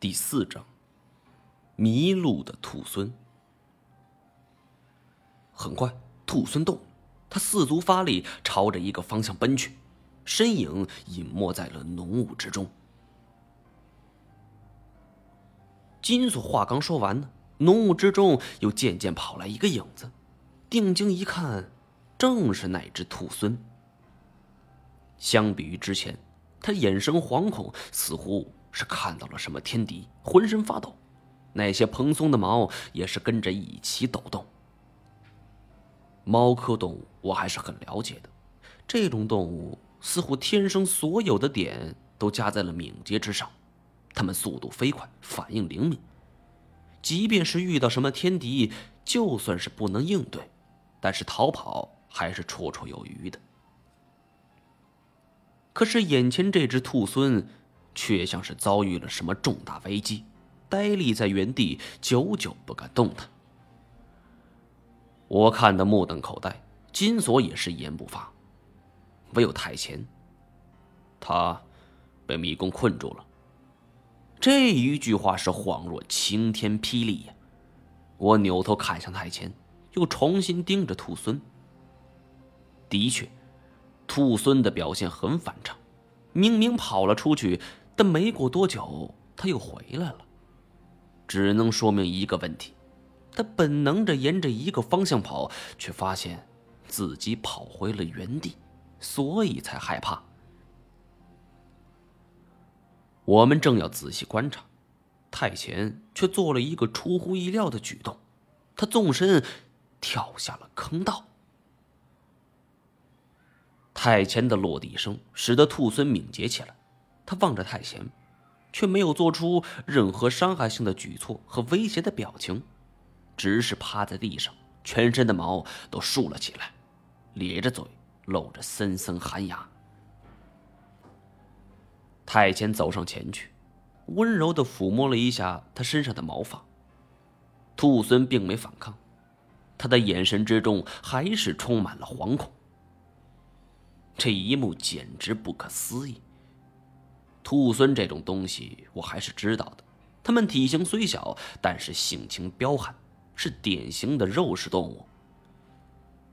第四章，迷路的兔孙。很快，兔孙动了，他四足发力，朝着一个方向奔去，身影隐没在了浓雾之中。金锁话刚说完呢，浓雾之中又渐渐跑来一个影子，定睛一看，正是那只兔孙。相比于之前，他眼神惶恐，似乎……是看到了什么天敌，浑身发抖，那些蓬松的毛也是跟着一起抖动。猫科动物我还是很了解的，这种动物似乎天生所有的点都加在了敏捷之上，它们速度飞快，反应灵敏，即便是遇到什么天敌，就算是不能应对，但是逃跑还是绰绰有余的。可是眼前这只兔孙。却像是遭遇了什么重大危机，呆立在原地，久久不敢动弹。我看得目瞪口呆，金锁也是一言不发，唯有太前，他被迷宫困住了。这一句话是恍若晴天霹雳呀！我扭头看向太前，又重新盯着兔孙。的确，兔孙的表现很反常，明明跑了出去。但没过多久，他又回来了，只能说明一个问题：他本能着沿着一个方向跑，却发现自己跑回了原地，所以才害怕。我们正要仔细观察，太前却做了一个出乎意料的举动，他纵身跳下了坑道。太前的落地声使得兔孙敏捷起来。他望着太贤，却没有做出任何伤害性的举措和威胁的表情，只是趴在地上，全身的毛都竖了起来，咧着嘴，露着森森寒牙。太监走上前去，温柔的抚摸了一下他身上的毛发。兔孙并没反抗，他的眼神之中还是充满了惶恐。这一幕简直不可思议。兔孙这种东西我还是知道的，它们体型虽小，但是性情彪悍，是典型的肉食动物。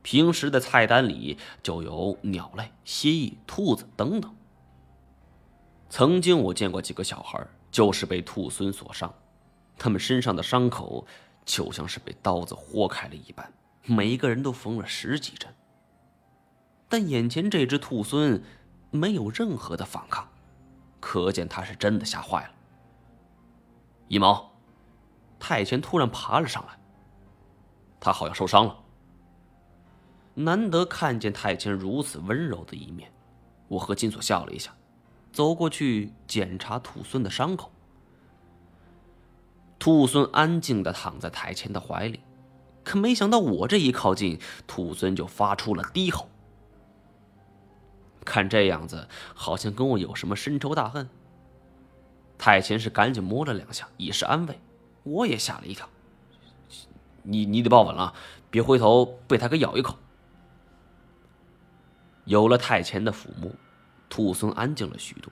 平时的菜单里就有鸟类、蜥蜴、兔子等等。曾经我见过几个小孩，就是被兔孙所伤，他们身上的伤口就像是被刀子豁开了一般，每一个人都缝了十几针。但眼前这只兔孙没有任何的反抗。可见他是真的吓坏了。一毛，太监突然爬了上来。他好像受伤了。难得看见太监如此温柔的一面，我和金锁笑了一下，走过去检查兔孙的伤口。兔孙安静的躺在太监的怀里，可没想到我这一靠近，兔孙就发出了低吼。看这样子，好像跟我有什么深仇大恨。太前是赶紧摸了两下，以示安慰。我也吓了一跳。你你得抱稳了，别回头被他给咬一口。有了太前的抚摸，兔孙安静了许多，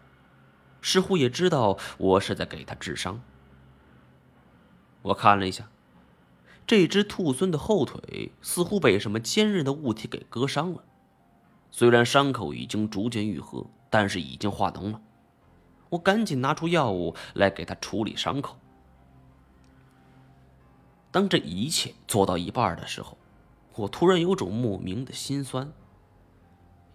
似乎也知道我是在给他治伤。我看了一下，这只兔孙的后腿似乎被什么坚韧的物体给割伤了。虽然伤口已经逐渐愈合，但是已经化脓了。我赶紧拿出药物来给他处理伤口。当这一切做到一半的时候，我突然有种莫名的心酸。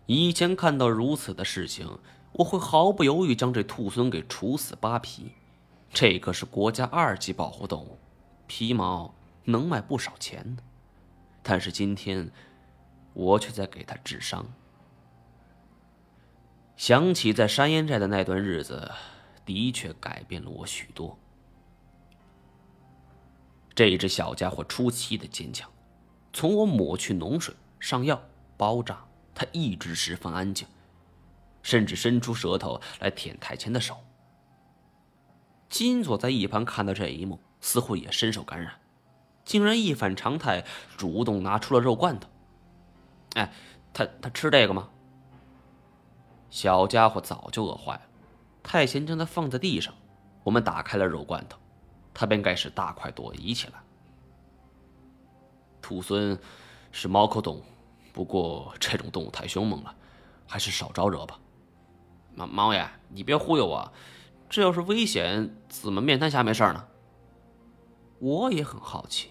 以前看到如此的事情，我会毫不犹豫将这兔孙给处死扒皮。这可是国家二级保护动物，皮毛能卖不少钱呢。但是今天，我却在给他治伤。想起在山烟寨的那段日子，的确改变了我许多。这只小家伙出奇的坚强，从我抹去脓水、上药、包扎，他一直十分安静，甚至伸出舌头来舔太前的手。金锁在一旁看到这一幕，似乎也深受感染，竟然一反常态，主动拿出了肉罐头。哎，他他吃这个吗？小家伙早就饿坏了，太贤将它放在地上，我们打开了肉罐头，它便开始大快朵颐起来。兔狲是猫科动物，不过这种动物太凶猛了，还是少招惹吧。猫猫爷，你别忽悠我，这要是危险，怎么面瘫下没事呢？我也很好奇，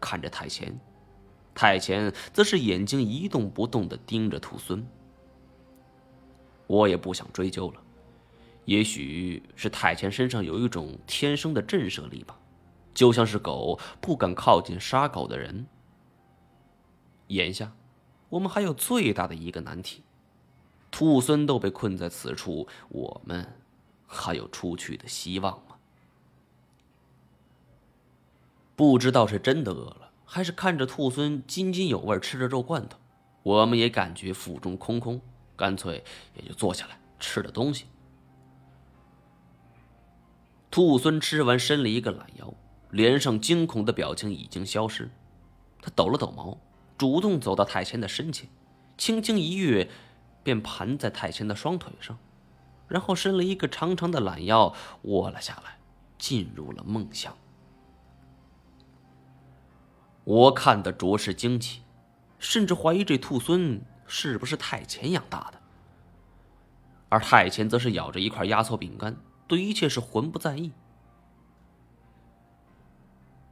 看着太闲，太闲则是眼睛一动不动的盯着兔狲。我也不想追究了，也许是太前身上有一种天生的震慑力吧，就像是狗不敢靠近杀狗的人。眼下，我们还有最大的一个难题：兔狲都被困在此处，我们还有出去的希望吗？不知道是真的饿了，还是看着兔狲津津有味吃着肉罐头，我们也感觉腹中空空，干脆也就坐下来吃了东西。兔狲吃完，伸了一个懒腰，脸上惊恐的表情已经消失。他抖了抖毛，主动走到太谦的身前，轻轻一跃，便盘在太谦的双腿上，然后伸了一个长长的懒腰，窝了下来，进入了梦乡。我看得着实惊奇，甚至怀疑这兔狲是不是太前养大的。而太前则是咬着一块压缩饼干，对一切是浑不在意。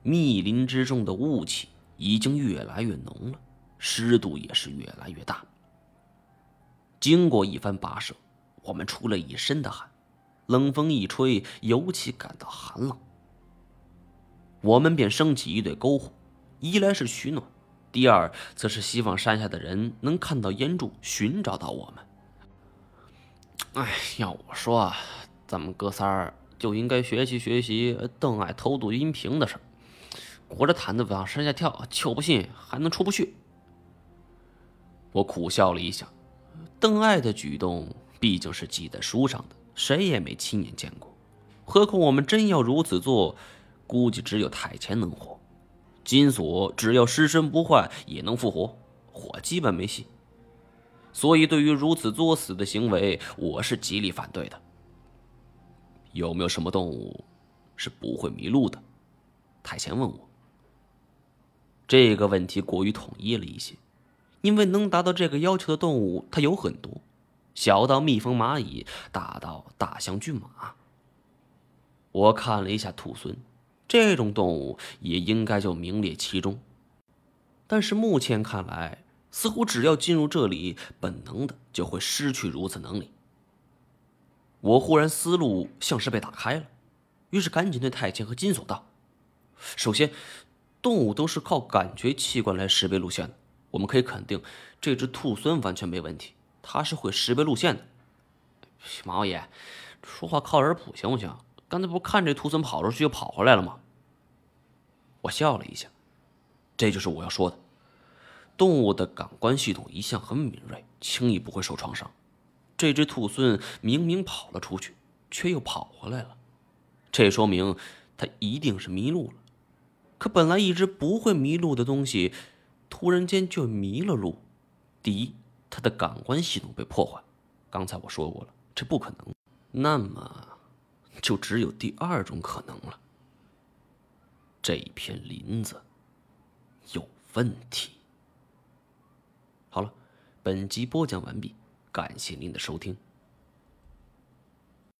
密林之中的雾气已经越来越浓了，湿度也是越来越大。经过一番跋涉，我们出了一身的汗，冷风一吹，尤其感到寒冷。我们便升起一堆篝火。一来是取暖，第二则是希望山下的人能看到烟柱，寻找到我们。哎，要我说啊，咱们哥仨儿就应该学习学习邓艾偷渡阴平的事儿裹着毯子往山下跳，就不信还能出不去。我苦笑了一下，邓艾的举动毕竟是记在书上的，谁也没亲眼见过。何况我们真要如此做，估计只有太前能活。金锁只要尸身不坏，也能复活，我基本没戏。所以，对于如此作死的行为，我是极力反对的。有没有什么动物是不会迷路的？太前问我。这个问题过于统一了一些，因为能达到这个要求的动物，它有很多，小到蜜蜂、蚂蚁，大到大象、骏马。我看了一下兔狲。这种动物也应该就名列其中，但是目前看来，似乎只要进入这里，本能的就会失去如此能力。我忽然思路像是被打开了，于是赶紧对太监和金锁道：“首先，动物都是靠感觉器官来识别路线的，我们可以肯定，这只兔狲完全没问题，它是会识别路线的。毛爷，说话靠点谱行不行？”刚才不看这兔狲跑出去又跑回来了吗？我笑了一下，这就是我要说的。动物的感官系统一向很敏锐，轻易不会受创伤。这只兔狲明明跑了出去，却又跑回来了，这说明它一定是迷路了。可本来一只不会迷路的东西，突然间就迷了路。第一，它的感官系统被破坏。刚才我说过了，这不可能。那么。就只有第二种可能了。这片林子有问题。好了，本集播讲完毕，感谢您的收听。